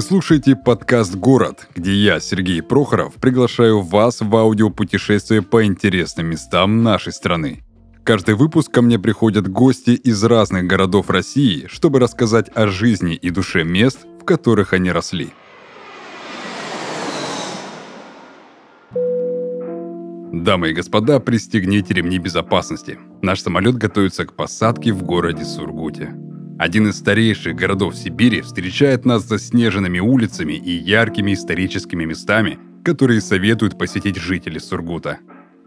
Вы слушаете подкаст «Город», где я, Сергей Прохоров, приглашаю вас в аудиопутешествие по интересным местам нашей страны. Каждый выпуск ко мне приходят гости из разных городов России, чтобы рассказать о жизни и душе мест, в которых они росли. Дамы и господа, пристегните ремни безопасности. Наш самолет готовится к посадке в городе Сургуте. Один из старейших городов Сибири встречает нас заснеженными улицами и яркими историческими местами, которые советуют посетить жители Сургута.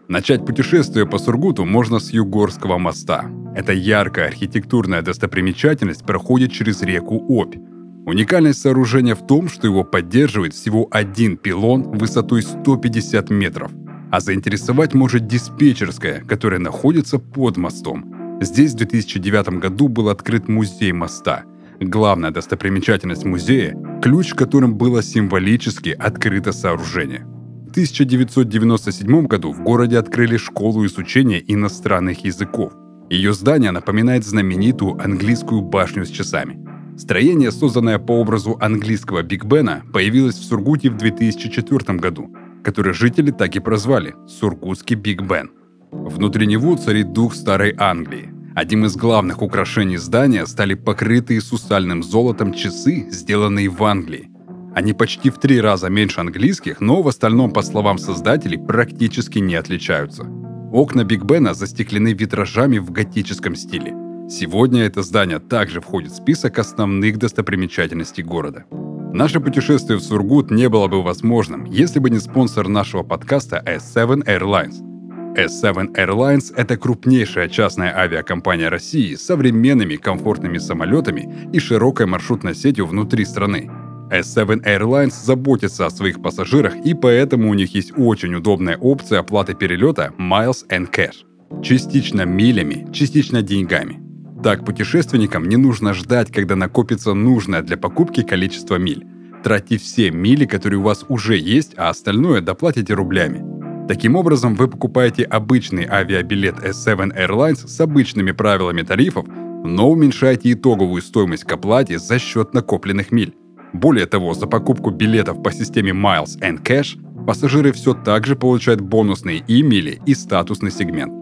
Начать путешествие по Сургуту можно с Югорского моста. Эта яркая архитектурная достопримечательность проходит через реку Обь. Уникальность сооружения в том, что его поддерживает всего один пилон высотой 150 метров, а заинтересовать может диспетчерская, которая находится под мостом – Здесь в 2009 году был открыт музей моста. Главная достопримечательность музея – ключ, которым было символически открыто сооружение. В 1997 году в городе открыли школу изучения иностранных языков. Ее здание напоминает знаменитую английскую башню с часами. Строение, созданное по образу английского Биг Бена, появилось в Сургуте в 2004 году, который жители так и прозвали – Сургутский Биг Бен – Внутри него царит дух старой Англии. Одним из главных украшений здания стали покрытые сусальным золотом часы, сделанные в Англии. Они почти в три раза меньше английских, но в остальном, по словам создателей, практически не отличаются. Окна Биг Бена застеклены витражами в готическом стиле. Сегодня это здание также входит в список основных достопримечательностей города. Наше путешествие в Сургут не было бы возможным, если бы не спонсор нашего подкаста S7 Airlines – S7 Airlines – это крупнейшая частная авиакомпания России с современными комфортными самолетами и широкой маршрутной сетью внутри страны. S7 Airlines заботится о своих пассажирах, и поэтому у них есть очень удобная опция оплаты перелета Miles and Cash. Частично милями, частично деньгами. Так путешественникам не нужно ждать, когда накопится нужное для покупки количество миль. Тратьте все мили, которые у вас уже есть, а остальное доплатите рублями – Таким образом, вы покупаете обычный авиабилет S7 Airlines с обычными правилами тарифов, но уменьшаете итоговую стоимость к оплате за счет накопленных миль. Более того, за покупку билетов по системе Miles and Cash пассажиры все так же получают бонусные и мили и статусный сегмент.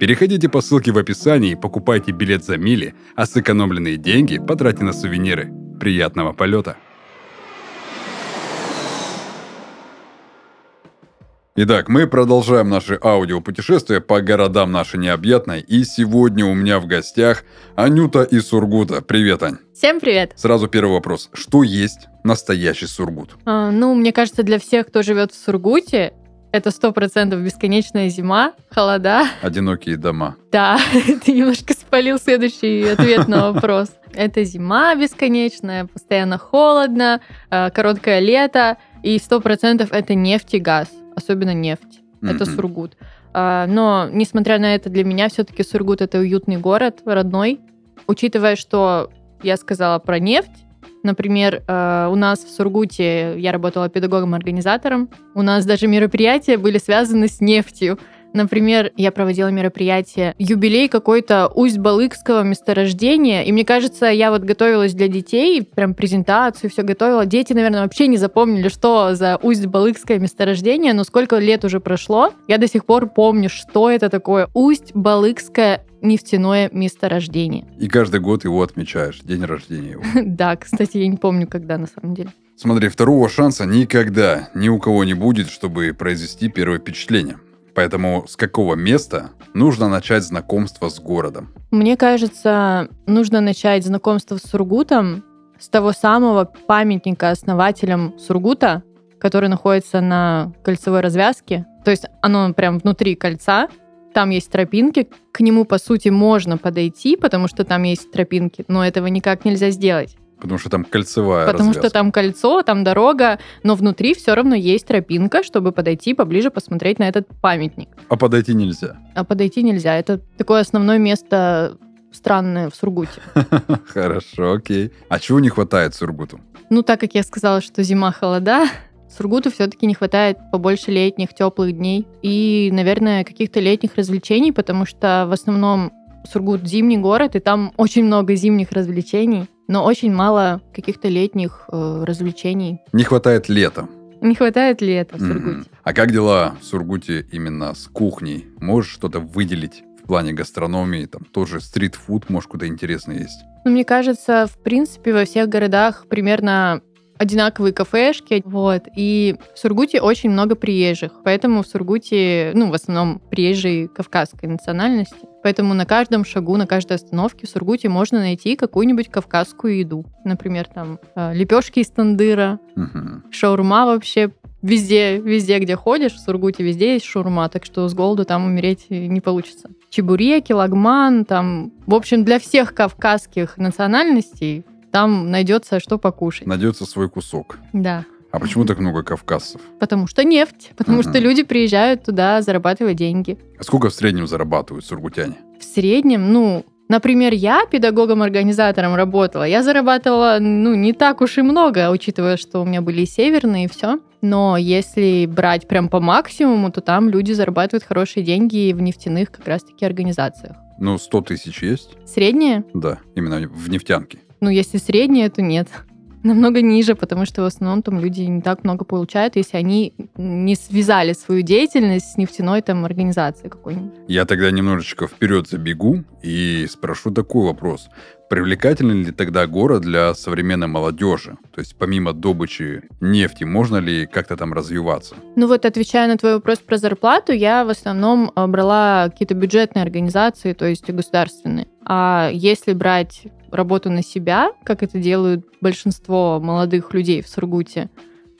Переходите по ссылке в описании и покупайте билет за мили, а сэкономленные деньги потратьте на сувениры. Приятного полета! Итак, мы продолжаем наше аудиопутешествие по городам нашей необъятной. И сегодня у меня в гостях Анюта из Сургута. Привет, Ань. Всем привет. Сразу первый вопрос. Что есть настоящий Сургут? А, ну, мне кажется, для всех, кто живет в Сургуте, это сто процентов бесконечная зима, холода. Одинокие дома. Да, ты немножко спалил следующий ответ на вопрос. Это зима бесконечная, постоянно холодно, а, короткое лето, и сто процентов это нефть и газ особенно нефть. Mm-hmm. Это Сургут. А, но, несмотря на это, для меня все-таки Сургут это уютный город, родной. Учитывая, что я сказала про нефть, Например, э, у нас в Сургуте я работала педагогом-организатором. У нас даже мероприятия были связаны с нефтью. Например, я проводила мероприятие, юбилей какой-то Усть-Балыкского месторождения, и мне кажется, я вот готовилась для детей, прям презентацию все готовила. Дети, наверное, вообще не запомнили, что за Усть-Балыкское месторождение, но сколько лет уже прошло, я до сих пор помню, что это такое Усть-Балыкское нефтяное месторождение. И каждый год его отмечаешь, день рождения его. Да, кстати, я не помню, когда на самом деле. Смотри, второго шанса никогда ни у кого не будет, чтобы произвести первое впечатление. Поэтому с какого места нужно начать знакомство с городом? Мне кажется, нужно начать знакомство с Сургутом с того самого памятника основателям Сургута, который находится на кольцевой развязке. То есть оно прям внутри кольца, там есть тропинки, к нему, по сути, можно подойти, потому что там есть тропинки, но этого никак нельзя сделать. Потому что там кольцевая Потому развязка. что там кольцо, там дорога, но внутри все равно есть тропинка, чтобы подойти поближе, посмотреть на этот памятник. А подойти нельзя? А подойти нельзя. Это такое основное место странное в Сургуте. Хорошо, окей. А чего не хватает Сургуту? Ну, так как я сказала, что зима холода, Сургуту все-таки не хватает побольше летних, теплых дней и, наверное, каких-то летних развлечений, потому что в основном Сургут зимний город, и там очень много зимних развлечений. Но очень мало каких-то летних э, развлечений. Не хватает лета. Не хватает лета в. Сургуте. А как дела в Сургуте именно с кухней? Можешь что-то выделить в плане гастрономии? Там тоже стритфуд, может, куда интересно есть? Ну, мне кажется, в принципе, во всех городах примерно одинаковые кафешки, вот, и в Сургуте очень много приезжих, поэтому в Сургуте, ну, в основном приезжие кавказской национальности, поэтому на каждом шагу, на каждой остановке в Сургуте можно найти какую-нибудь кавказскую еду, например, там лепешки из тандыра, Мгм. шаурма вообще везде, везде, где ходишь, в Сургуте везде есть шаурма, так что с голоду там умереть не получится. Чебуреки, лагман, там, в общем, для всех кавказских национальностей там найдется что покушать. Найдется свой кусок. Да. А почему так много кавказцев? Потому что нефть, потому Мгм. что люди приезжают туда зарабатывать деньги. А сколько в среднем зарабатывают сургутяне? В среднем, ну, например, я педагогом-организатором работала, я зарабатывала, ну, не так уж и много, учитывая, что у меня были и северные, и все. Но если брать прям по максимуму, то там люди зарабатывают хорошие деньги в нефтяных как раз-таки организациях. Ну, 100 тысяч есть? Среднее? Да, именно в нефтянке. Ну, если среднее, то нет. Намного ниже, потому что в основном там люди не так много получают, если они не связали свою деятельность с нефтяной там организацией какой-нибудь. Я тогда немножечко вперед забегу и спрошу такой вопрос. Привлекательный ли тогда город для современной молодежи? То есть помимо добычи нефти, можно ли как-то там развиваться? Ну вот, отвечая на твой вопрос про зарплату, я в основном э, брала какие-то бюджетные организации, то есть государственные. А если брать работу на себя, как это делают большинство молодых людей в Сургуте,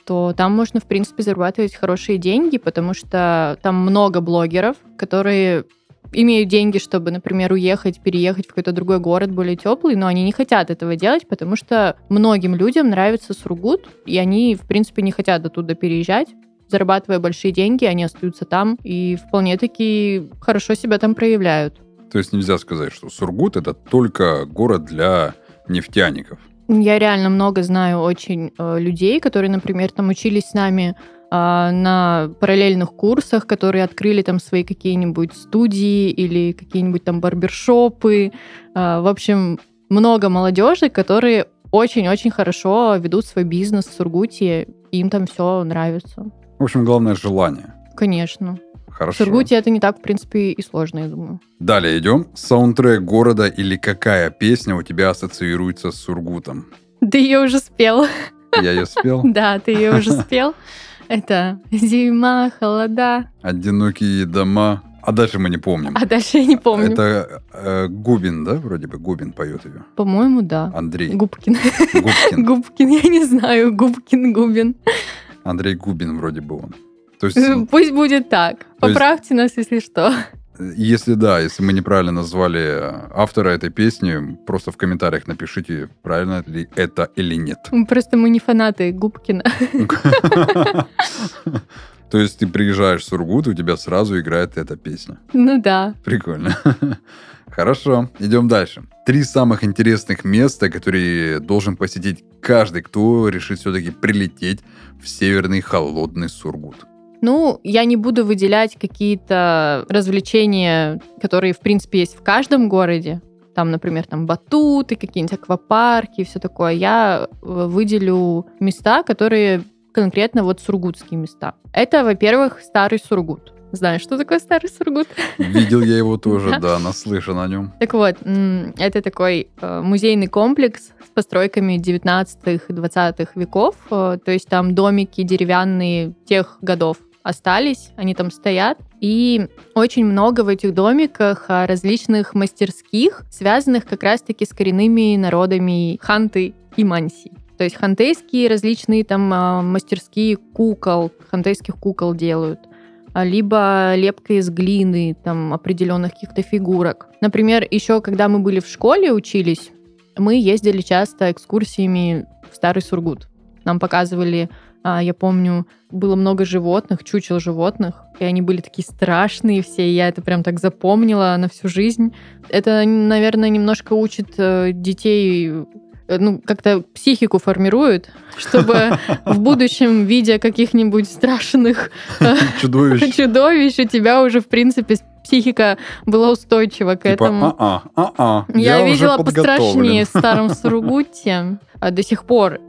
то там можно, в принципе, зарабатывать хорошие деньги, потому что там много блогеров, которые имеют деньги, чтобы, например, уехать, переехать в какой-то другой город более теплый, но они не хотят этого делать, потому что многим людям нравится Сургут, и они, в принципе, не хотят оттуда переезжать. Зарабатывая большие деньги, они остаются там и вполне-таки хорошо себя там проявляют. То есть нельзя сказать, что Сургут это только город для нефтяников. Я реально много знаю очень э, людей, которые, например, там учились с нами э, на параллельных курсах, которые открыли там свои какие-нибудь студии или какие-нибудь там барбершопы. Э, в общем, много молодежи, которые очень-очень хорошо ведут свой бизнес в Сургуте, им там все нравится. В общем, главное желание. Конечно. В Хорошо. Сургуте это не так, в принципе, и сложно, я думаю. Далее идем. Саундтрек города или какая песня у тебя ассоциируется с Сургутом? Ты ее уже спел. Я ее спел. Да, ты ее уже спел. Это зима, холода. Одинокие дома. А дальше мы не помним. А дальше я не помню. Это э, Губин, да? Вроде бы Губин поет ее. По-моему, да. Андрей Губкин. Губкин. Губкин, я не знаю. Губкин, Губин. Андрей Губин вроде бы он. То есть, Пусть будет так. Поправьте нас, если что. если да, если мы неправильно назвали э, автора этой песни, просто в комментариях напишите, правильно ли это или нет. Просто мы не фанаты Губкина. То есть ты приезжаешь в Сургут, и у тебя сразу играет эта песня. Ну да. Прикольно. Хорошо, идем дальше. Три самых интересных места, которые должен посетить каждый, кто решит все-таки прилететь в северный холодный Сургут. Ну, я не буду выделять какие-то развлечения, которые, в принципе, есть в каждом городе. Там, например, там батуты, какие-нибудь аквапарки и все такое. Я э, выделю места, которые конкретно вот сургутские места. Это, во-первых, старый Сургут. Знаешь, что такое старый Сургут? Видел я его тоже, Да. наслышан о нем. Так вот, это такой э, музейный комплекс с постройками 19-20 веков. Э, То есть там домики деревянные тех годов остались, они там стоят. И очень много в этих домиках а, различных мастерских, связанных как раз-таки с коренными народами ханты и манси. То есть хантейские различные там а, мастерские кукол, хантейских кукол делают а, либо лепка из глины, там, определенных каких-то фигурок. Например, еще когда мы были в школе, учились, мы ездили часто экскурсиями в Старый Сургут. Нам показывали, я помню, было много животных, чучел животных, и они были такие страшные все, и я это прям так запомнила на всю жизнь. Это, наверное, немножко учит э, детей э, ну, как-то психику формирует, чтобы в будущем, видя каких-нибудь страшных э, Чудовище. чудовищ, у тебя уже, в принципе, психика была устойчива к Типа, этому. Я, уже видела подготовлен». пострашнее в Старом Сургуте. А До сих пор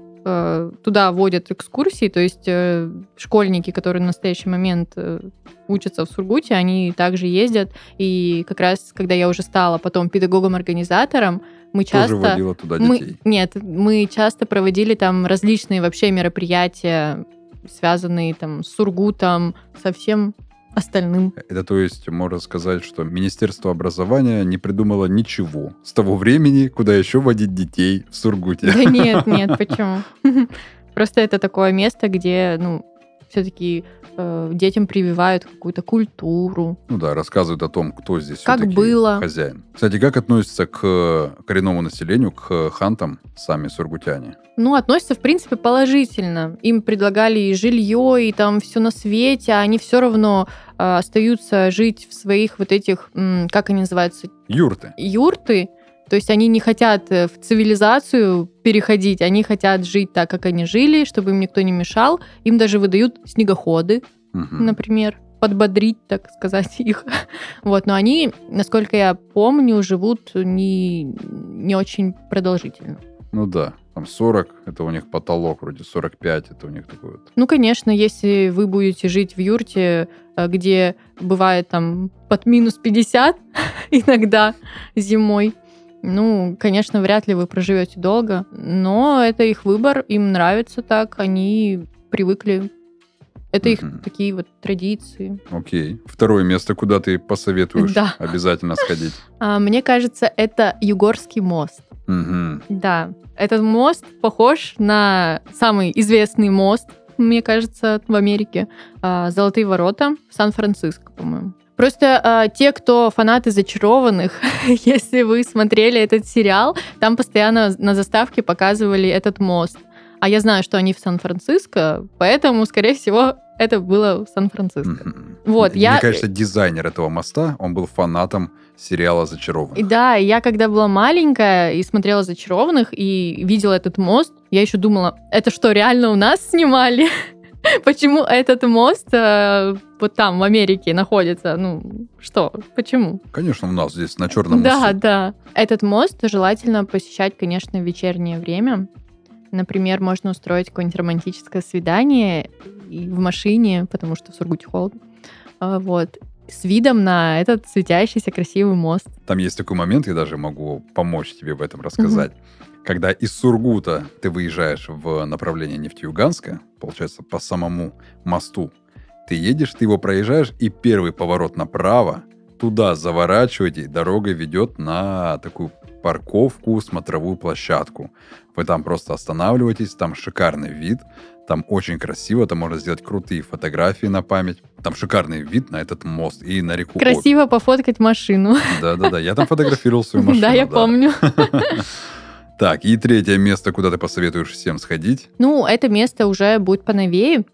туда водят экскурсии, то есть э, школьники, которые в настоящий момент э, учатся в Сургуте, они также ездят. И как раз, когда я уже стала потом педагогом-организатором, мы Тоже часто... водила туда Мы, детей. нет, мы часто проводили там различные вообще мероприятия, связанные там с Сургутом, со всем остальным. Это то есть, можно сказать, что Министерство образования не придумало ничего с того времени, куда еще водить детей в Сургуте. Да нет, нет, почему? Просто это такое место, где, ну, все-таки детям прививают какую-то культуру. Ну да, рассказывают о том, кто здесь Как было. хозяин. Кстати, как относятся к коренному населению, к хантам сами сургутяне? Ну, относятся, в принципе, положительно. Им предлагали и жилье, и там все на свете, а они все равно э, остаются жить в своих вот этих, м, как они называются, Юрты. юрты. То есть они не хотят э, в цивилизацию переходить, они хотят жить так, как они жили, чтобы им никто не мешал. Им даже выдают снегоходы, Мгм. например, подбодрить, так сказать, их. Вот, но они, насколько я помню, живут не, не очень продолжительно. Ну да, там 40, это у них потолок, вроде 45, это у них такой вот. Ну, конечно, если вы будете жить в юрте, э, где бывает там под минус 50 иногда зимой, ну, конечно, вряд ли вы проживете долго, но это их выбор, им нравится так, они привыкли. Это их Мгм. такие вот традиции. Окей. Второе место, куда ты посоветуешь Да. обязательно сходить? А, мне кажется, это Югорский мост. Мгм. Да, этот мост похож на самый известный мост, мне кажется, в Америке. А, Золотые ворота в Сан-Франциско, по-моему. Просто а, те, кто фанаты зачарованных, если вы смотрели этот сериал, там постоянно на заставке показывали этот мост. А я знаю, что они в Сан-Франциско, поэтому, скорее всего, это было в Сан-Франциско. Мгм. Вот, Мне я- кажется, дизайнер этого моста, он был фанатом сериала «Зачарованных». да, я когда была маленькая и смотрела «Зачарованных» и видела этот мост, я еще думала, это что, реально у нас снимали? Почему этот мост э, вот там, в Америке, находится? Ну, что? Почему? Конечно, у нас здесь на Черном Да, мосту. да. Этот мост желательно посещать, конечно, в вечернее время. Например, можно устроить какое-нибудь романтическое свидание в машине, потому что в Сургуте холодно. А, Вот. С видом на этот светящийся красивый мост. Там есть такой момент, я даже могу помочь тебе в этом рассказать. Когда из Сургута ты выезжаешь в направлении Нефтеюганска, получается, по самому мосту, ты едешь, ты его проезжаешь, и первый поворот направо, туда заворачиваете, дорога ведет на такую парковку, смотровую площадку. Вы там просто останавливаетесь, там шикарный вид, там очень красиво, там можно сделать крутые фотографии на память. Там шикарный вид на этот мост и на реку Обь. Красиво пофоткать машину. Да-да-да, я там фотографировал свою машину. Да, я помню. Так, и третье место, куда ты посоветуешь всем сходить. Ну, это место уже будет поновее,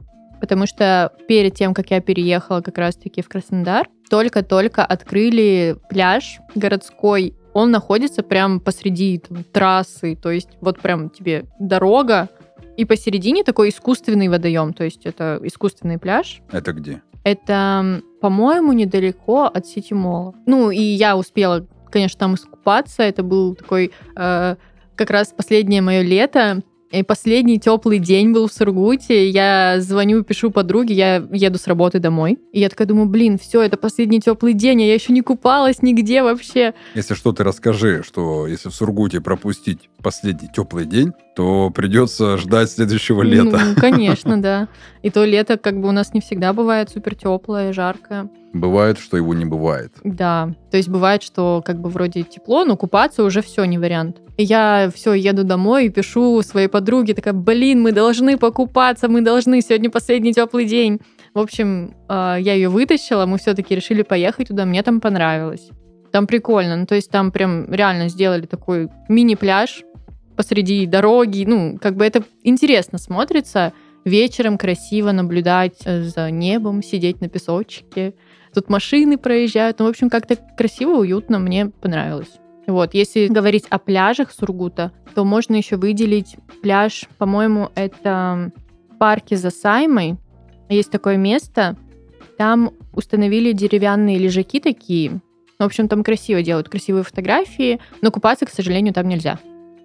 потому что перед тем, как я переехала как раз-таки в Краснодар, только-только открыли пляж городской. Он находится прям посреди там, трассы, то есть вот прям тебе дорога, и посередине такой искусственный водоем, то есть это искусственный пляж. Это где? Это, по-моему, недалеко от Сити Молла. Ну, и я успела, конечно, там искупаться. Это был такой э, как раз последнее мое лето. И последний теплый день был в Сургуте. Я звоню, пишу подруге, я еду с работы домой. И я такая думаю, блин, все, это последний теплый день, а я еще не купалась нигде вообще. Если что, ты расскажи, что если в Сургуте пропустить последний теплый день, то придется ждать следующего лета. Ну, конечно, да. И то лето как бы у нас не всегда бывает супер теплое, жаркое. Бывает, что его не бывает. Да, то есть бывает, что как бы вроде тепло, но купаться уже все не вариант. И я все еду домой и пишу своей подруге, такая, блин, мы должны покупаться, мы должны, сегодня последний теплый день. В общем, э, я ее вытащила, мы все-таки решили поехать туда, мне там понравилось. Там прикольно, ну то есть там прям реально сделали такой мини-пляж посреди дороги, ну как бы это интересно смотрится, вечером красиво наблюдать э, за небом, сидеть на песочке, тут машины проезжают. Ну, в общем, как-то красиво, уютно, мне понравилось. Вот, если говорить о пляжах Сургута, то можно еще выделить пляж, по-моему, это в парке за Саймой. Есть такое место, Там установили деревянные лежаки такие. В общем, там красиво делают, красивые фотографии, но купаться, к сожалению, там нельзя.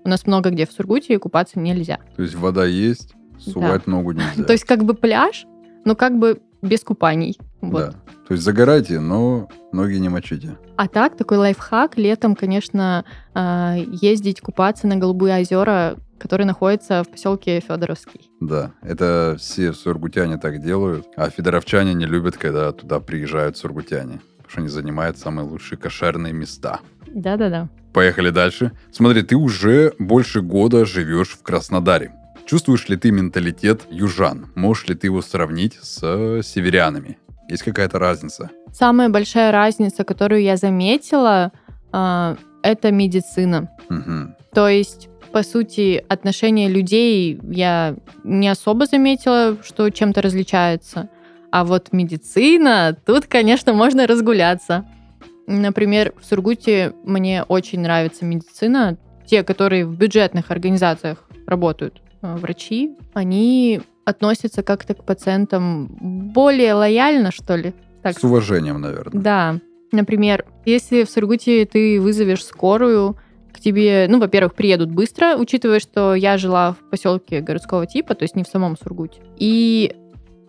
У нас много где в Сургуте купаться нельзя. То есть вода есть, сувать Да. ногу нельзя. То есть как бы пляж, но как бы без купаний. Вот. Да. То есть загорайте, но ноги не мочите. А так, такой лайфхак, летом, конечно, а, ездить купаться на Голубые озера, которые находятся в поселке Федоровский. Да, это все сургутяне так делают, а федоровчане не любят, когда туда приезжают сургутяне, потому что они занимают самые лучшие кошерные места. Да-да-да. Поехали дальше. Смотри, ты уже больше года живешь в Краснодаре. Чувствуешь ли ты менталитет южан? Можешь ли ты его сравнить с э, северянами? Есть какая-то разница? Самая большая разница, которую я заметила, а, это медицина. Мгм. То есть, по сути, отношение людей я не особо заметила, что чем-то различается. А вот медицина, тут, конечно, можно разгуляться. Например, в Сургуте мне очень нравится медицина. Те, которые в бюджетных организациях работают, э, врачи, они относятся как-то к пациентам более лояльно, что ли. Так С уважением, наверное. да. Например, если в Сургуте ты вызовешь скорую, к тебе, ну, во-первых, приедут быстро, учитывая, что я жила в поселке городского типа, то есть не в самом Сургуте. И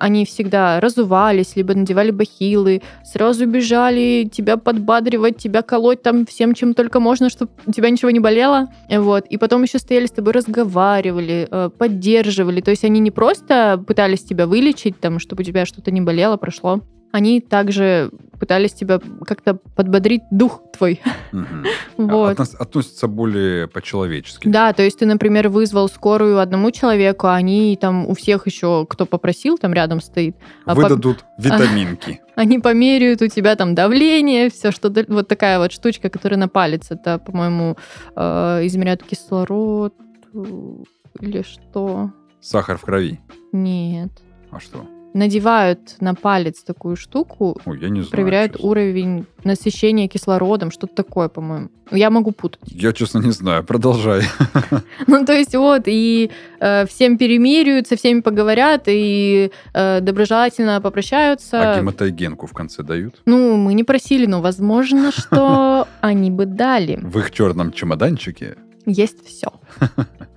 они всегда разувались, либо надевали бахилы, сразу бежали тебя подбадривать, тебя колоть там всем, чем только можно, чтобы у тебя ничего не болело. Вот. И потом еще стояли с тобой, разговаривали, э, поддерживали. То есть они не просто пытались тебя вылечить, там, чтобы у тебя что-то не болело, прошло. Они также пытались тебя как-то подбодрить дух твой. А, Вот. относ- Относятся более по-человечески. Да, то есть ты, например, вызвал скорую одному человеку, а они там у всех еще, кто попросил, там рядом стоит. а по- Выдадут витаминки. Они померяют у тебя там давление, все что то вот такая вот штучка, которая на палец. Это, по-моему, э, измеряют кислород э, или что? Сахар в крови. Нет. А что? Надевают на палец такую штуку, Ой, я не знаю. проверяют честно. уровень насыщения кислородом, что-то такое, по-моему. Я могу путать. Я, честно, не знаю. Продолжай. Ну, то есть вот, и э, всем перемиряют, со всеми поговорят, и э, доброжелательно попрощаются. А гематогенку в конце дают? Ну, мы не просили, но возможно, что они бы дали. В их черном чемоданчике? Есть все.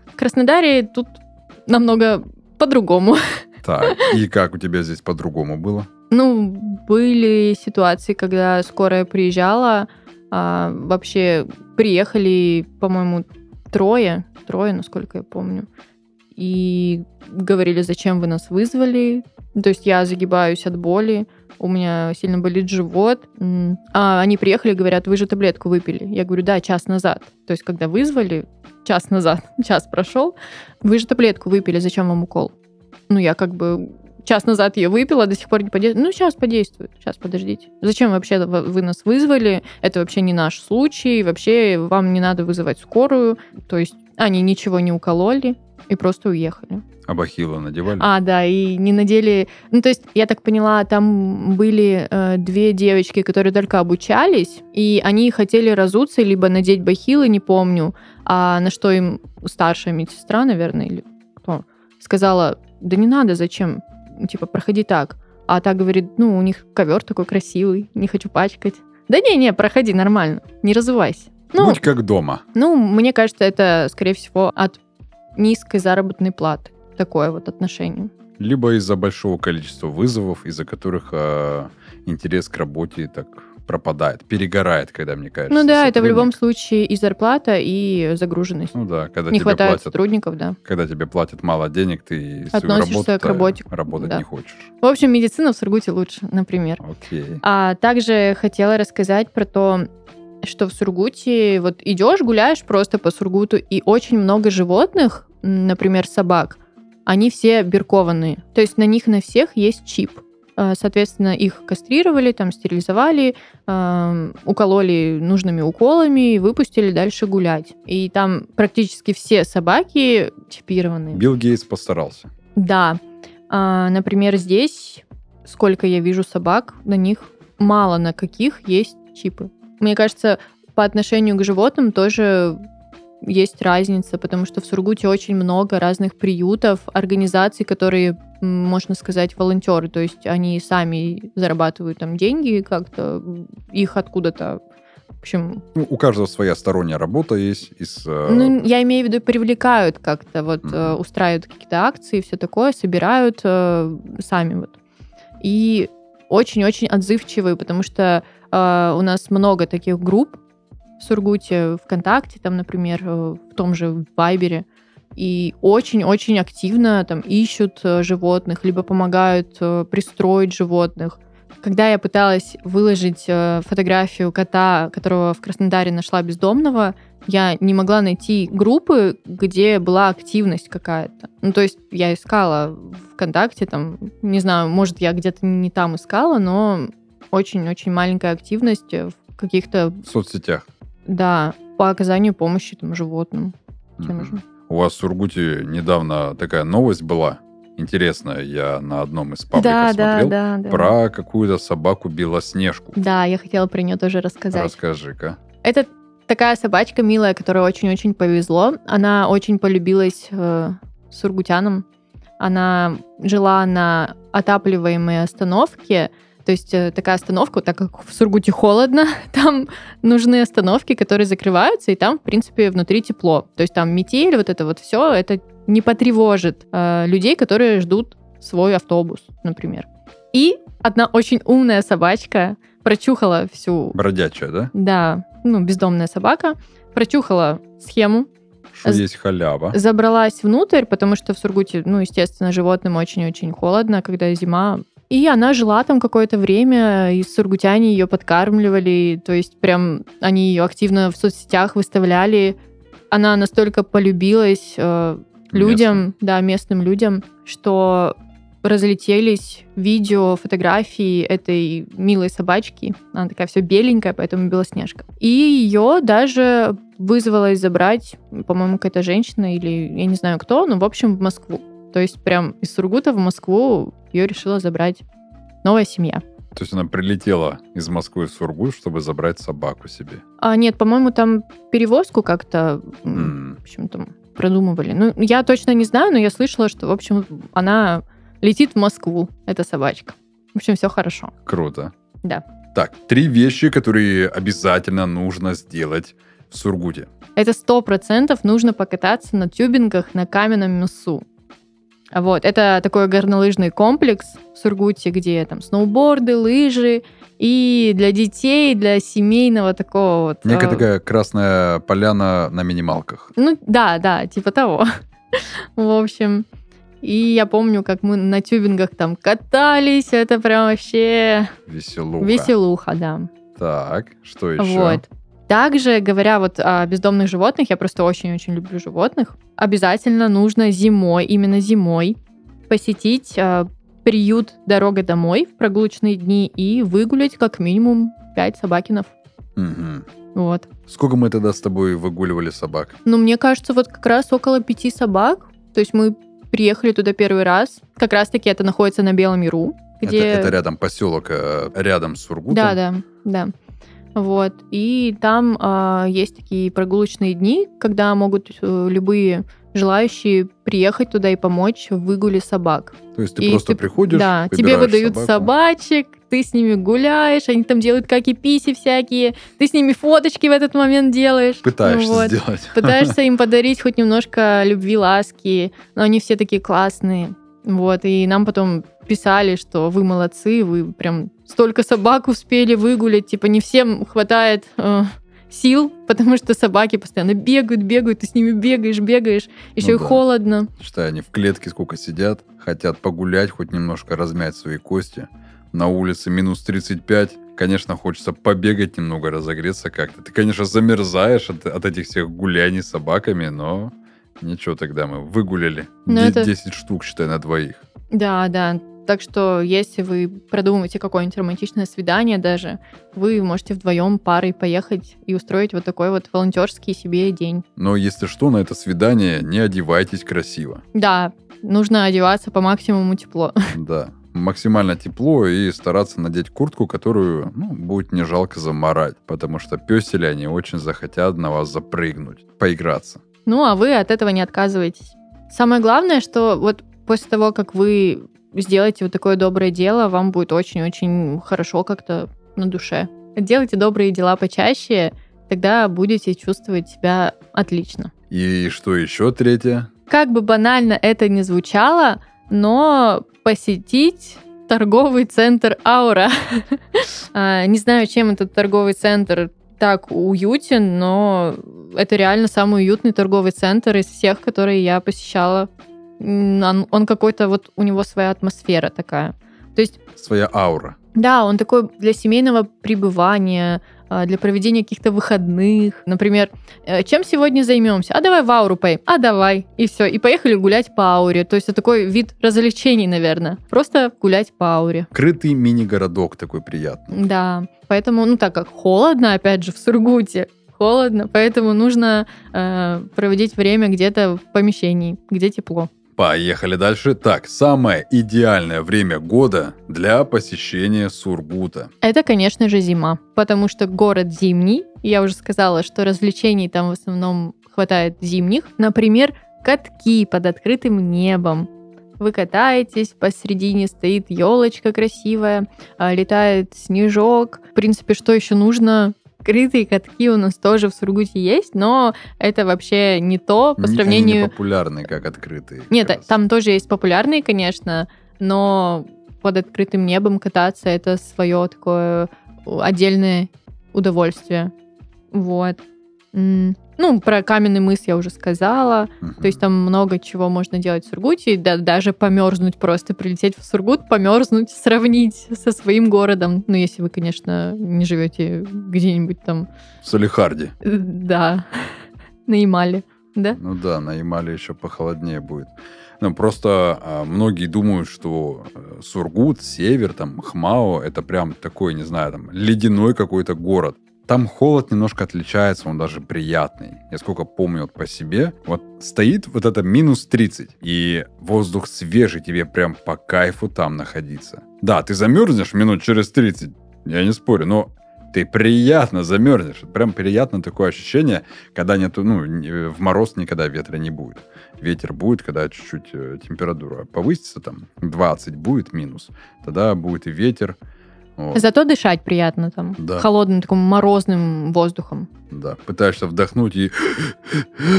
В Краснодаре тут намного по-другому. Так, и как у тебя здесь по-другому было? Ну, были ситуации, когда скорая приезжала, а, вообще приехали, по-моему, трое, трое, насколько я помню, и говорили, зачем вы нас вызвали. То есть я загибаюсь от боли, у меня сильно болит живот. А они приехали и говорят, вы же таблетку выпили. Я говорю, да, час назад. То есть когда вызвали, час назад, час прошел, вы же таблетку выпили, зачем вам укол? Ну, я как бы час назад ее выпила, до сих пор не подействует. Ну, сейчас подействует. Сейчас, подождите. Зачем вообще вы вы нас вызвали? Это вообще не наш случай. Вообще вам не надо вызывать скорую. То есть они ничего не укололи и просто уехали. А бахилы надевали? А, да, и не надели... Ну, то есть, я так поняла, там были э, две девочки, которые только обучались, и они хотели разуться, либо надеть бахилы, не помню, а на что им старшая медсестра, наверное, или кто, сказала, да не надо, зачем? Типа, проходи так. А та говорит, ну, у них ковер такой красивый, не хочу пачкать. Да не-не, проходи нормально, не разувайся. Ну, Будь как дома. ну, мне кажется, это, скорее всего, от низкой заработной платы. Такое вот отношение. Либо из-за большого количества вызовов, из-за которых а, интерес к работе так пропадает, перегорает, когда, мне кажется. Ну да, это в сотрудник- любом случае и зарплата, и загруженность. Ну да, когда не тебе хватает платят, сотрудников, да. когда тебе платят мало денег, ты Относишься к работе, работать да. не хочешь. В общем, медицина в Сургуте лучше, например. Окей. А также хотела рассказать про то, что в Сургуте вот идешь, гуляешь просто по Сургуту, и очень много животных, например, собак, они все биркованные. То есть на них на всех есть чип. А, Соответственно, их кастрировали, там стерилизовали, эм, укололи нужными уколами и выпустили дальше гулять. И там практически все собаки чипированные. Билл Гейтс постарался. Да. А, например, здесь, сколько я вижу собак, на них мало на каких есть чипы. Мне кажется, по отношению к животным тоже есть разница, потому что в Сургуте очень много разных приютов, организаций, которые, можно сказать, волонтеры, то есть они сами зарабатывают там деньги как-то, их откуда-то в общем... Ну, у каждого своя сторонняя работа есть. Из, э... Ну, я имею в виду, привлекают как-то, вот, mm-hmm. устраивают какие-то акции, все такое, собирают э, сами вот. И очень-очень отзывчивые, потому что э, у нас много таких групп в Сургуте, ВКонтакте, там, например, э, в том же Вайбере, и очень-очень активно там ищут э, животных, либо помогают э, пристроить животных. Когда я пыталась выложить э, фотографию кота, которого в Краснодаре нашла бездомного, я не могла найти группы, где была активность какая-то. Ну, то есть я искала ВКонтакте, там, не знаю, может, я где-то не там искала, но очень-очень маленькая активность в каких-то... В соцсетях. Да, по оказанию помощи там, животным. Mm-hmm. У вас в Сургуте недавно такая новость была интересная. Я на одном из пабликов да, смотрел да, да, да. про какую-то собаку Белоснежку. Да, я хотела про нее тоже рассказать. Расскажи-ка. Это такая собачка милая, которая очень-очень повезло. Она очень полюбилась э, сургутянам. Она жила на отапливаемой остановке, то есть э, такая остановка, так как в Сургуте холодно, там нужны остановки, которые закрываются, и там, в принципе, внутри тепло. То есть там метель, вот это вот все, это не потревожит э, людей, которые ждут свой автобус, например. И одна очень умная собачка прочухала всю... Бродячая, да? Да, ну, бездомная собака, прочухала схему, что есть халява. Забралась внутрь, потому что в Сургуте, ну, естественно, животным очень-очень холодно, когда зима. И она жила там какое-то время, и сургутяне ее подкармливали, то есть прям они ее активно в соцсетях выставляли. Она настолько полюбилась э, людям, местным. да, местным людям, что разлетелись видео, фотографии этой милой собачки. Она такая все беленькая, поэтому белоснежка. И ее даже вызвалась забрать, по-моему, какая-то женщина или я не знаю кто, но в общем в Москву. То есть прям из Сургута в Москву ее решила забрать новая семья. То есть она прилетела из Москвы в Сургут, чтобы забрать собаку себе? А, нет, по-моему, там перевозку как-то, mm. в общем, там продумывали. Ну, я точно не знаю, но я слышала, что, в общем, она летит в Москву, эта собачка. В общем, все хорошо. Круто. Да. Так, три вещи, которые обязательно нужно сделать в Сургуте. Это сто процентов нужно покататься на тюбингах на каменном мысу. Вот, это такой горнолыжный комплекс в Сургуте, где там сноуборды, лыжи, и для детей, для семейного такого вот... Некая э... такая красная поляна на минималках. Ну, да, да, типа того. В общем, и я помню, как мы на тюбингах там катались, это прям вообще... Веселуха. Веселуха, да. Так, что еще? Вот. Также, говоря вот о бездомных животных, я просто очень-очень люблю животных, обязательно нужно зимой, именно зимой, посетить э, приют «Дорога домой» в прогулочные дни и выгулять как минимум 5 собакинов. Угу. Вот. Сколько мы тогда с тобой выгуливали собак? Ну, мне кажется, вот как раз около пяти собак. То есть мы приехали туда первый раз. Как раз-таки это находится на Белом Яру. Где... Это, это рядом поселок, э, рядом с Сургутом? Да, да, да. Вот. И там э, есть такие прогулочные дни, когда могут э, любые желающие приехать туда и помочь в выгуле собак. То есть ты и просто ты, приходишь, Да, тебе выдают собаку. собачек, ты с ними гуляешь, они там делают каки-писи всякие, ты с ними фоточки в этот момент делаешь. Пытаешься вот. сделать. Пытаешься им подарить хоть немножко любви, ласки, но они все такие классные. Вот, и нам потом писали, что вы молодцы, вы прям столько собак успели выгулять, типа не всем хватает э, сил, потому что собаки постоянно бегают, бегают, ты с ними бегаешь, бегаешь, еще ну и да. холодно. Что они в клетке сколько сидят, хотят погулять, хоть немножко размять свои кости. На улице минус 35, конечно, хочется побегать немного, разогреться как-то. Ты, конечно, замерзаешь от, от этих всех гуляний с собаками, но Ничего, тогда мы выгуляли. Это... 10 штук, считай, на двоих. Да, да. Так что, если вы продумываете какое-нибудь романтичное свидание даже, вы можете вдвоем парой поехать и устроить вот такой вот волонтерский себе день. Но если что, на это свидание не одевайтесь красиво. Да, нужно одеваться по максимуму тепло. Да. максимально тепло и стараться надеть куртку, которую ну, будет не жалко заморать, потому что песели они очень захотят на вас запрыгнуть, поиграться. Ну, а вы от этого не отказываетесь. Самое главное, что вот после того, как вы сделаете вот такое доброе дело, вам будет очень-очень хорошо как-то на душе. Делайте добрые дела почаще, тогда будете чувствовать себя отлично. И что еще третье? Как бы банально это ни звучало, но посетить торговый центр Аура. А, не знаю, чем этот торговый центр так уютен, но это реально самый уютный торговый центр из всех, которые я посещала. Он, он какой-то вот у него своя атмосфера такая. То есть своя аура. Да, он такой для семейного пребывания, а, для проведения каких-то выходных. Например, э, чем сегодня займемся? А давай в ауру поем. А давай. И все. И поехали гулять по ауре. То есть это такой вид развлечений, наверное. Просто гулять по ауре. Крытый мини-городок такой приятный. Да. Поэтому, ну так как холодно, опять же, в Сургуте, холодно, поэтому нужно э, проводить время где-то в помещении, где тепло. Поехали дальше. Так, самое идеальное время года для посещения Сургута. Это, конечно же, зима, потому что город зимний. Я уже сказала, что развлечений там в основном хватает зимних. Например, катки под открытым небом. Вы катаетесь, посередине стоит елочка красивая, а, летает снежок. В принципе, что еще нужно? Открытые катки у нас тоже в Сургуте есть, но это вообще не то по сравнению... Они не популярные, как открытые. Нет, раз. там тоже есть популярные, конечно, но под открытым небом кататься это свое такое отдельное удовольствие. Вот. Ну, про каменный мыс я уже сказала. Uh-huh. То есть там много чего можно делать в Сургуте. Да, даже померзнуть просто, прилететь в Сургут, померзнуть, сравнить со своим городом. Ну, если вы, конечно, не живете где-нибудь там... В Салихарде. Да, на Ямале. Да? Ну да, на Ямале еще похолоднее будет. Ну, просто а, многие думают, что э, Сургут, Север, там, Хмао, это прям такой, не знаю, там, ледяной какой-то город. Там холод немножко отличается, он даже приятный. Я сколько помню вот по себе, вот стоит вот это минус 30, и воздух свежий, тебе прям по кайфу там находиться. Да, ты замерзнешь минут через 30, я не спорю, но ты приятно замерзнешь. Прям приятно такое ощущение, когда нету, ну, в мороз никогда ветра не будет. Ветер будет, когда чуть-чуть э, температура повысится, там, 20 будет минус, тогда будет и ветер, вот. Зато дышать приятно там. Да. Холодным, таким морозным воздухом. Да, пытаешься вдохнуть и,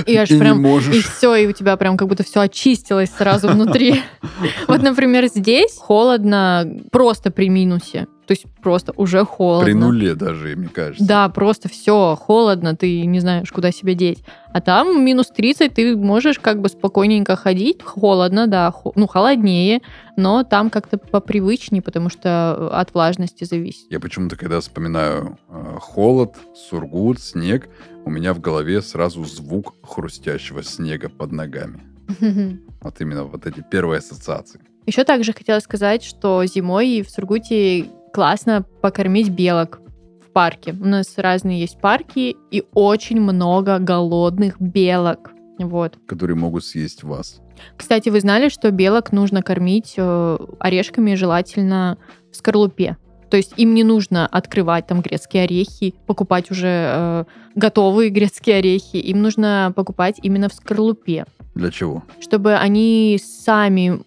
и, аж и прям, не можешь. И все, и у тебя прям как будто все очистилось сразу внутри. Вот, например, здесь холодно просто при минусе. То есть просто уже холодно. При нуле даже, мне кажется. Да, просто все холодно, ты не знаешь, куда себя деть. А там минус 30, ты можешь как бы спокойненько ходить. Холодно, да, хо- ну холоднее, но там как-то попривычнее, потому что от влажности зависит. Я почему-то, когда вспоминаю э, холод, сургут, снег, у меня в голове сразу звук хрустящего снега под ногами. Вот именно вот эти первые ассоциации. Еще также хотела сказать, что зимой в Сургуте классно покормить белок в парке. У нас разные есть парки и очень много голодных белок. Вот. Которые могут съесть вас. Кстати, вы знали, что белок нужно кормить э, орешками, желательно в скорлупе. То есть им не нужно открывать там грецкие орехи, покупать уже э, готовые грецкие орехи. Им нужно покупать именно в скорлупе. Для чего? Чтобы они сами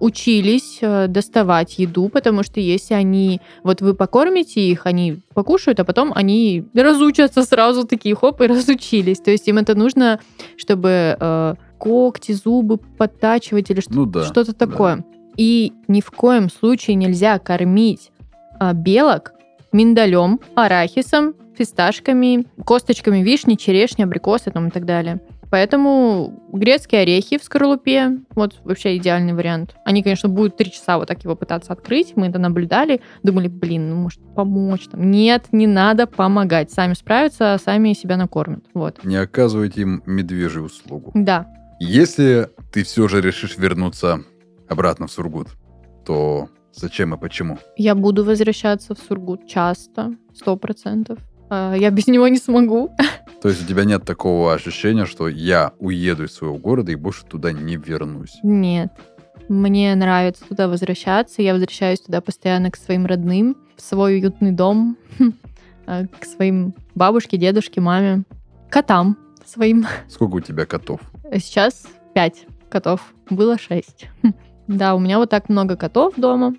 учились э, доставать еду, потому что если они, вот вы покормите их, они покушают, а потом они разучатся сразу такие, хоп, и разучились. То есть им это нужно, чтобы э, когти, зубы подтачивать или что- ну, да, что-то такое. Да. И ни в коем случае нельзя кормить э, белок миндалем, арахисом, фисташками, косточками вишни, черешни, абрикосы там, и так далее. Поэтому грецкие орехи в скорлупе, вот вообще идеальный вариант. Они, конечно, будут три часа вот так его пытаться открыть. Мы это наблюдали, думали, блин, ну может помочь там. Нет, не надо помогать. Сами справятся, сами себя накормят. Вот. Не оказывайте им медвежью услугу. Да. Если ты все же решишь вернуться обратно в Сургут, то зачем и почему? Я буду возвращаться в Сургут часто, сто процентов. А, я без него не смогу. То есть у тебя нет такого ощущения, что я уеду из своего города и больше туда не вернусь? Нет. Мне нравится туда возвращаться. Я возвращаюсь туда постоянно к своим родным, в свой уютный дом, э, к своим бабушке, дедушке, маме, котам своим. Сколько у тебя котов? Сейчас пять котов. Было шесть. Да, у меня вот так много котов дома.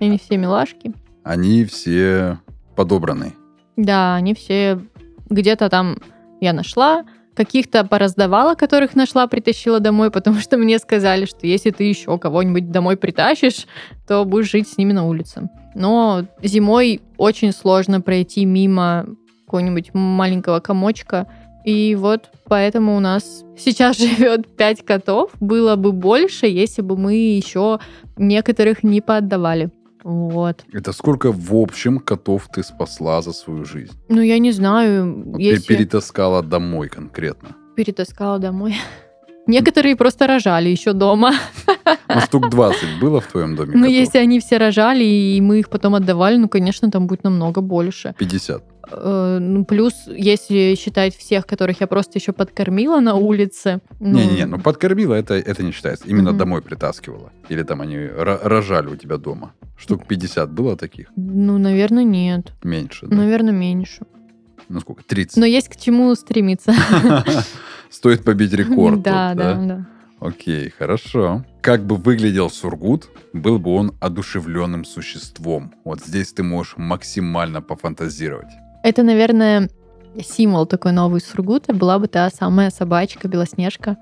Они все милашки. Они все подобраны. Да, они все где-то там я нашла, каких-то пораздавала, которых нашла, притащила домой, потому что мне сказали, что если ты еще кого-нибудь домой притащишь, то будешь жить с ними на улице. Но зимой очень сложно пройти мимо какого-нибудь маленького комочка, и вот поэтому у нас сейчас живет пять котов. Было бы больше, если бы мы еще некоторых не поотдавали. Вот. Это сколько в общем котов ты спасла за свою жизнь? Ну, я не знаю. Вот если... Ты перетаскала домой конкретно. Перетаскала домой. Некоторые просто рожали еще дома. Ну, штук 20 было в твоем доме Ну, котов? если они все рожали, и мы их потом отдавали, ну, конечно, там будет намного больше. 50. Э, Ну, плюс, если считать всех, которых я просто еще подкормила на улице. ну, Не-не-не, ну подкормила, это, это не считается. Именно Мгм. домой притаскивала. Или там они ро- рожали у тебя дома. Штук 50 было таких? Ну, наверное, нет. Меньше, да? Наверное, меньше. Ну сколько? 30. Но есть к чему стремиться. Стоит побить рекорд. Да, да, да. Окей, хорошо. Как бы выглядел Сургут, был бы он одушевленным существом. Вот здесь ты можешь максимально пофантазировать. Это, наверное, символ такой новый Сургута была бы та самая собачка Белоснежка.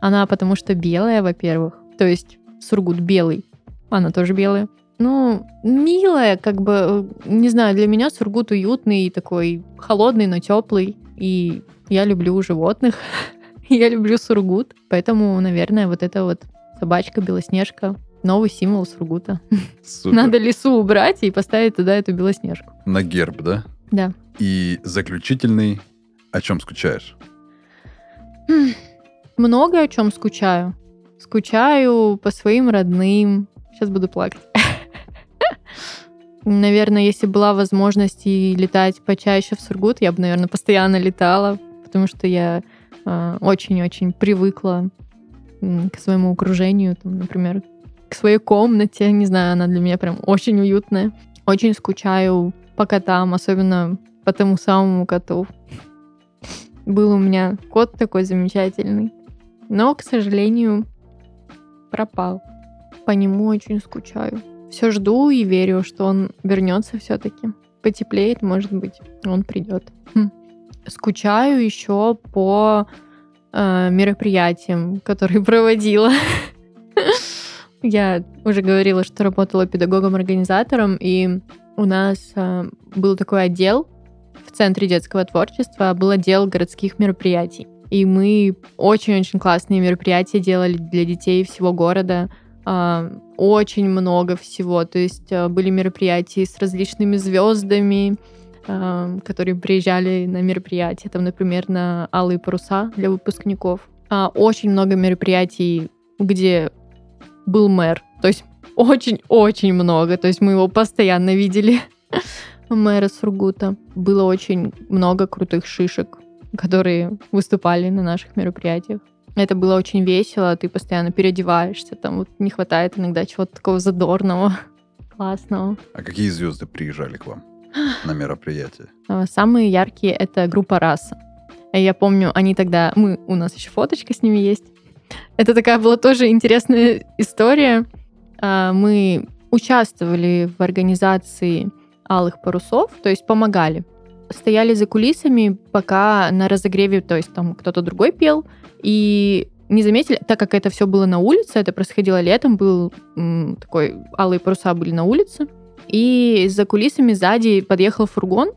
Она потому что белая, во-первых. То есть Сургут белый. Она тоже белая. Ну, милая, как бы, э, не знаю, для меня Сургут уютный, такой холодный, но теплый. И я люблю животных. я люблю Сургут. Поэтому, наверное, вот эта вот собачка Белоснежка новый символ Сургута. Супер. Надо лесу убрать и поставить туда эту Белоснежку. На герб, да? Да. И заключительный, о чем скучаешь? Много о чем скучаю. Скучаю по своим родным. Сейчас буду плакать. Наверное, если была возможность и летать почаще в Сургут, я бы, наверное, постоянно летала, потому что я э, очень-очень привыкла к своему окружению, там, например, к своей комнате. Не знаю, она для меня прям очень уютная. Очень скучаю по котам, особенно по тому самому коту. Был у меня кот такой замечательный, но, к сожалению, пропал. По нему очень скучаю. Все жду и верю, что он вернется все-таки. Потеплеет, может быть, он придет. Хм. Скучаю еще по э, мероприятиям, которые проводила. Я уже говорила, что работала педагогом-организатором, и у нас э, был такой отдел в Центре детского творчества, был отдел городских мероприятий. И мы очень-очень классные мероприятия делали для детей всего города. А, Очень много всего. То есть а, были мероприятия с различными звездами, а, которые приезжали на мероприятия. Там, например, на Алые паруса для выпускников. А, Очень много мероприятий, где был мэр. То есть очень-очень много. То есть мы его постоянно видели. Мэра Сургута. Было очень много крутых шишек, которые выступали на наших мероприятиях. Это было очень весело, ты постоянно переодеваешься, там вот не хватает иногда чего-то такого задорного, классного. А какие звезды приезжали к вам на мероприятие? А, Самые яркие — это группа «Раса». И Я помню, они тогда... Мы, у нас еще фоточка с ними есть. Это такая была тоже интересная история. А, Мы участвовали в организации «Алых парусов», то есть помогали. Стояли за кулисами, пока на разогреве, то есть там кто-то другой пел, и не заметили, так как это все было на улице, это происходило летом, был м, такой, алые паруса были на улице, и за кулисами сзади подъехал фургон,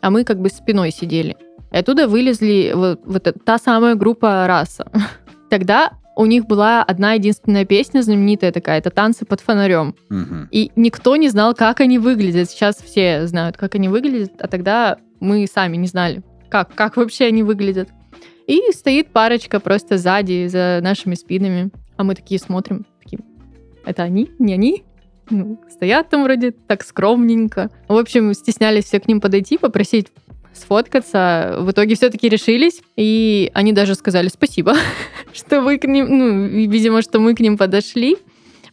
а мы как бы спиной сидели. И оттуда вылезли вот, вот та самая группа «Раса». Тогда у них была одна единственная песня знаменитая такая, это «Танцы под фонарем». Мгм. И никто не знал, как они выглядят. Сейчас все знают, как они выглядят, а тогда мы сами не знали, как, как вообще они выглядят. И стоит парочка просто сзади, за нашими спинами. А мы такие смотрим, такие, это они? Не они? Ну, стоят там вроде так скромненько. В общем, стеснялись все к ним подойти, попросить сфоткаться. В итоге все-таки решились, и они даже сказали спасибо, что вы к ним, ну, видимо, что мы к ним подошли.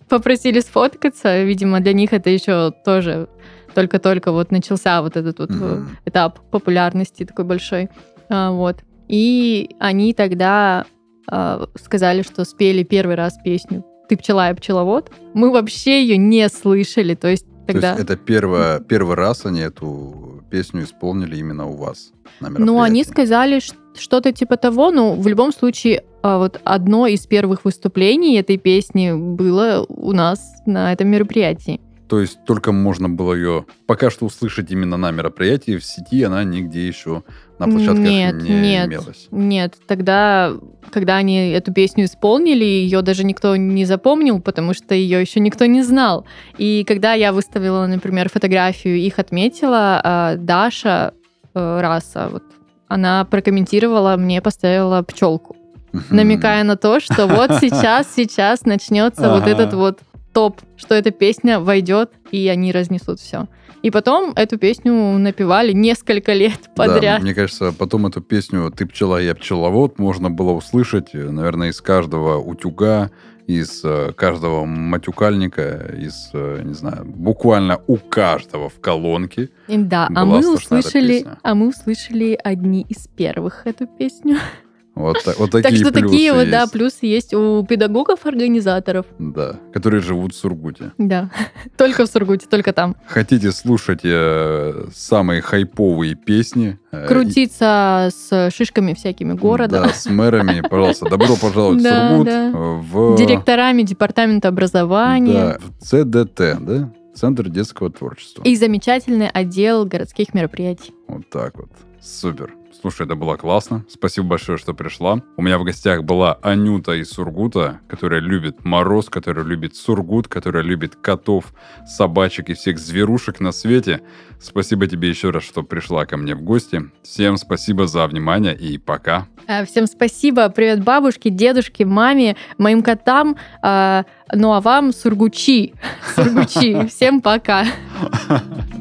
попросили сфоткаться. Видимо, для них это еще тоже только-только вот начался вот этот вот Мгм. этап популярности такой большой. А, вот. И они тогда а, сказали, что спели первый раз песню «Ты пчела, я пчеловод». Мы вообще ее не слышали, то есть тогда... То есть это первое, первый раз они эту песню исполнили именно у вас на Ну, они сказали что-то типа того, но в любом случае а, вот одно из первых выступлений этой песни было у нас на этом мероприятии. То есть только можно было ее пока что услышать именно на мероприятии, в сети она нигде еще на площадках Нет, не нет. имелась. Нет, тогда, когда они эту песню исполнили, ее даже никто не запомнил, потому что ее еще никто не знал. И когда я выставила, например, фотографию, их отметила а, Даша э, Раса, вот, она прокомментировала, мне поставила пчелку, намекая на то, что вот сейчас, сейчас начнется вот этот вот топ, что эта песня войдет, и они разнесут все. И потом эту песню напевали несколько лет Да, подряд. мне кажется, потом эту песню «Ты пчела, я пчеловод» можно было услышать, э, наверное, из каждого утюга, из э, каждого матюкальника, из, э, не знаю, буквально у каждого в колонке. Да, а мы услышали, а мы услышали одни из первых эту песню. Вот, вот Так такие что такие вот, да, плюсы есть у педагогов-организаторов. Да, которые живут в Сургуте. Да, только в Сургуте, только там. Хотите слушать э, самые хайповые песни? э, Крутиться с шишками всякими и- города, Да, с мэрами, пожалуйста, добро пожаловать в Сургут. да. э, В, директорами департамента образования да, в ЦДТ, да? Центр детского творчества. и замечательный отдел городских мероприятий. Вот так вот. Супер. Слушай, это было классно. Спасибо большое, что пришла. У меня в гостях была Анюта из Сургута, которая любит мороз, которая любит Сургут, которая любит котов, собачек и всех зверушек на свете. Спасибо тебе еще раз, что пришла ко мне в гости. Всем спасибо за внимание и пока. А, Всем спасибо. Привет бабушке, дедушке, маме, моим котам. А, Ну а вам сургучи. Сургучи. Всем пока.